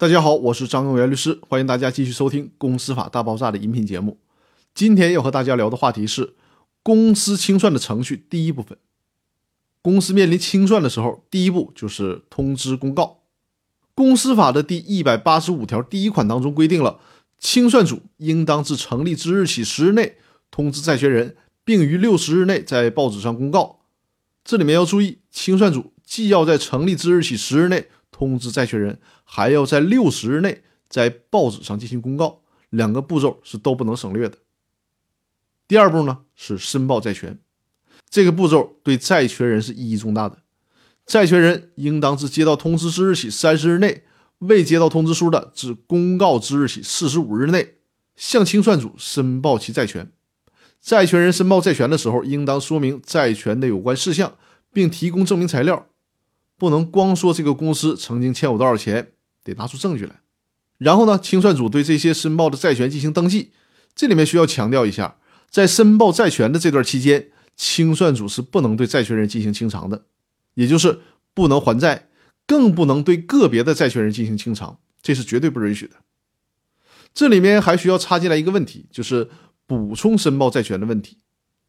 大家好，我是张永元律师，欢迎大家继续收听《公司法大爆炸》的音频节目。今天要和大家聊的话题是公司清算的程序第一部分。公司面临清算的时候，第一步就是通知公告。公司法的第一百八十五条第一款当中规定了，清算组应当自成立之日起十日内通知债权人，并于六十日内在报纸上公告。这里面要注意，清算组既要在成立之日起十日内通知债权人，还要在六十日内在报纸上进行公告，两个步骤是都不能省略的。第二步呢是申报债权，这个步骤对债权人是意义重大的。债权人应当自接到通知之日起三十日内，未接到通知书的，自公告之日起四十五日内，向清算组申报其债权。债权人申报债权的时候，应当说明债权的有关事项，并提供证明材料，不能光说这个公司曾经欠我多少钱，得拿出证据来。然后呢，清算组对这些申报的债权进行登记。这里面需要强调一下，在申报债权的这段期间，清算组是不能对债权人进行清偿的，也就是不能还债，更不能对个别的债权人进行清偿，这是绝对不允许的。这里面还需要插进来一个问题，就是补充申报债权的问题。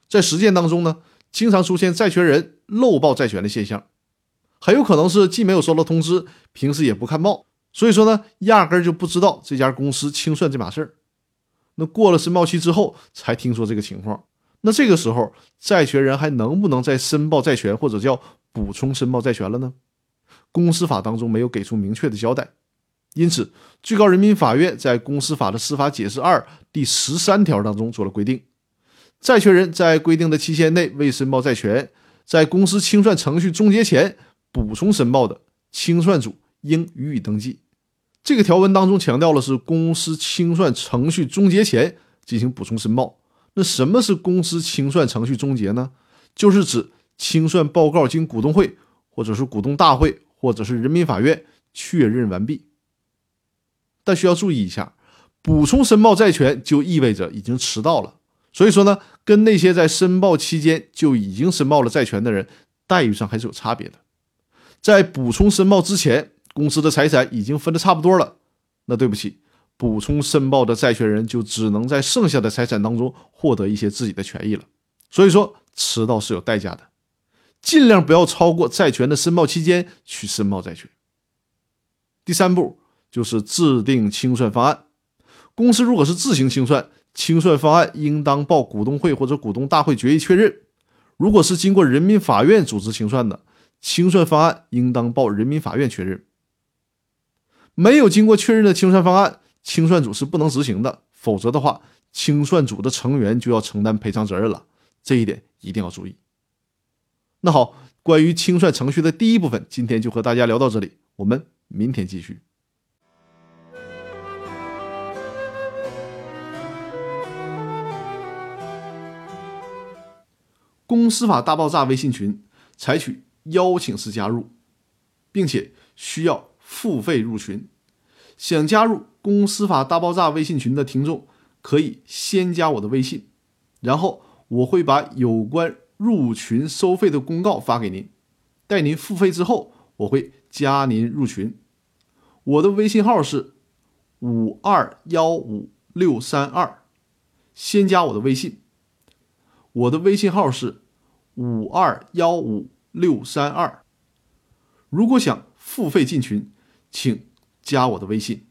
在实践当中呢，经常出现债权人漏报债权的现象，很有可能是既没有收到通知，平时也不看报，所以说呢，压根儿就不知道这家公司清算这码事儿。那过了申报期之后才听说这个情况，那这个时候债权人还能不能再申报债权或者叫补充申报债权了呢？公司法当中没有给出明确的交代，因此最高人民法院在公司法的司法解释二第十三条当中做了规定：债权人在规定的期限内未申报债权，在公司清算程序终结前补充申报的，清算组应予以登记。这个条文当中强调了是公司清算程序终结前进行补充申报。那什么是公司清算程序终结呢？就是指清算报告经股东会或者是股东大会或者是人民法院确认完毕。但需要注意一下，补充申报债权就意味着已经迟到了。所以说呢，跟那些在申报期间就已经申报了债权的人待遇上还是有差别的。在补充申报之前。公司的财产已经分的差不多了，那对不起，补充申报的债权人就只能在剩下的财产当中获得一些自己的权益了。所以说，迟到是有代价的，尽量不要超过债权的申报期间去申报债权。第三步就是制定清算方案。公司如果是自行清算，清算方案应当报股东会或者股东大会决议确认；如果是经过人民法院组织清算的，清算方案应当报人民法院确认。没有经过确认的清算方案，清算组是不能执行的。否则的话，清算组的成员就要承担赔偿责任了。这一点一定要注意。那好，关于清算程序的第一部分，今天就和大家聊到这里，我们明天继续。公司法大爆炸微信群采取邀请式加入，并且需要。付费入群，想加入公司法大爆炸微信群的听众，可以先加我的微信，然后我会把有关入群收费的公告发给您。待您付费之后，我会加您入群。我的微信号是五二幺五六三二，先加我的微信。我的微信号是五二幺五六三二。如果想付费进群，请加我的微信。